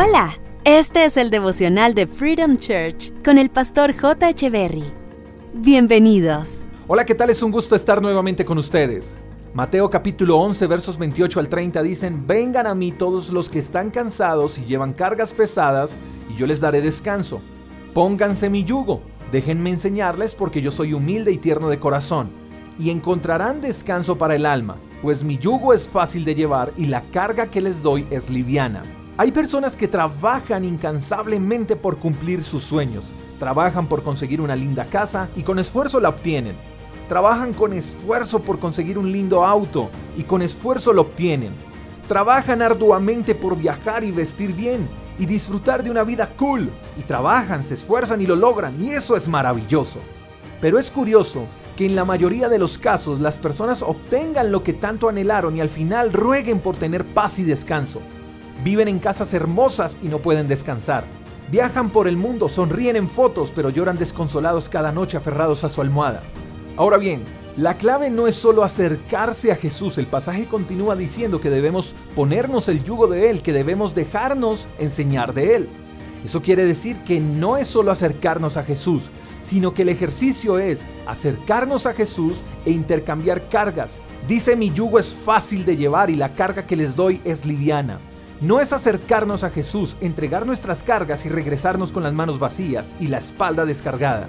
Hola, este es el devocional de Freedom Church con el pastor J. Echeverry. Bienvenidos. Hola, ¿qué tal? Es un gusto estar nuevamente con ustedes. Mateo capítulo 11 versos 28 al 30 dicen, Vengan a mí todos los que están cansados y llevan cargas pesadas, y yo les daré descanso. Pónganse mi yugo, déjenme enseñarles porque yo soy humilde y tierno de corazón, y encontrarán descanso para el alma, pues mi yugo es fácil de llevar y la carga que les doy es liviana. Hay personas que trabajan incansablemente por cumplir sus sueños. Trabajan por conseguir una linda casa y con esfuerzo la obtienen. Trabajan con esfuerzo por conseguir un lindo auto y con esfuerzo lo obtienen. Trabajan arduamente por viajar y vestir bien y disfrutar de una vida cool. Y trabajan, se esfuerzan y lo logran y eso es maravilloso. Pero es curioso que en la mayoría de los casos las personas obtengan lo que tanto anhelaron y al final rueguen por tener paz y descanso. Viven en casas hermosas y no pueden descansar. Viajan por el mundo, sonríen en fotos, pero lloran desconsolados cada noche aferrados a su almohada. Ahora bien, la clave no es solo acercarse a Jesús, el pasaje continúa diciendo que debemos ponernos el yugo de Él, que debemos dejarnos enseñar de Él. Eso quiere decir que no es solo acercarnos a Jesús, sino que el ejercicio es acercarnos a Jesús e intercambiar cargas. Dice mi yugo es fácil de llevar y la carga que les doy es liviana no es acercarnos a Jesús, entregar nuestras cargas y regresarnos con las manos vacías y la espalda descargada.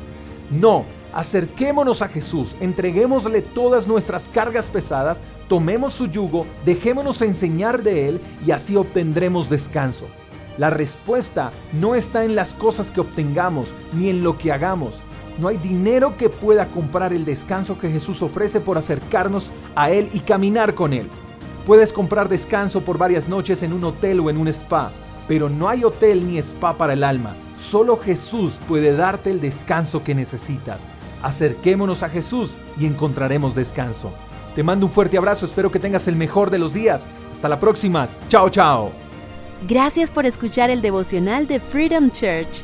No, acerquémonos a Jesús, entreguémosle todas nuestras cargas pesadas, tomemos su yugo, dejémonos enseñar de Él y así obtendremos descanso. La respuesta no está en las cosas que obtengamos ni en lo que hagamos. No hay dinero que pueda comprar el descanso que Jesús ofrece por acercarnos a Él y caminar con Él. Puedes comprar descanso por varias noches en un hotel o en un spa, pero no hay hotel ni spa para el alma. Solo Jesús puede darte el descanso que necesitas. Acerquémonos a Jesús y encontraremos descanso. Te mando un fuerte abrazo, espero que tengas el mejor de los días. Hasta la próxima. Chao, chao. Gracias por escuchar el devocional de Freedom Church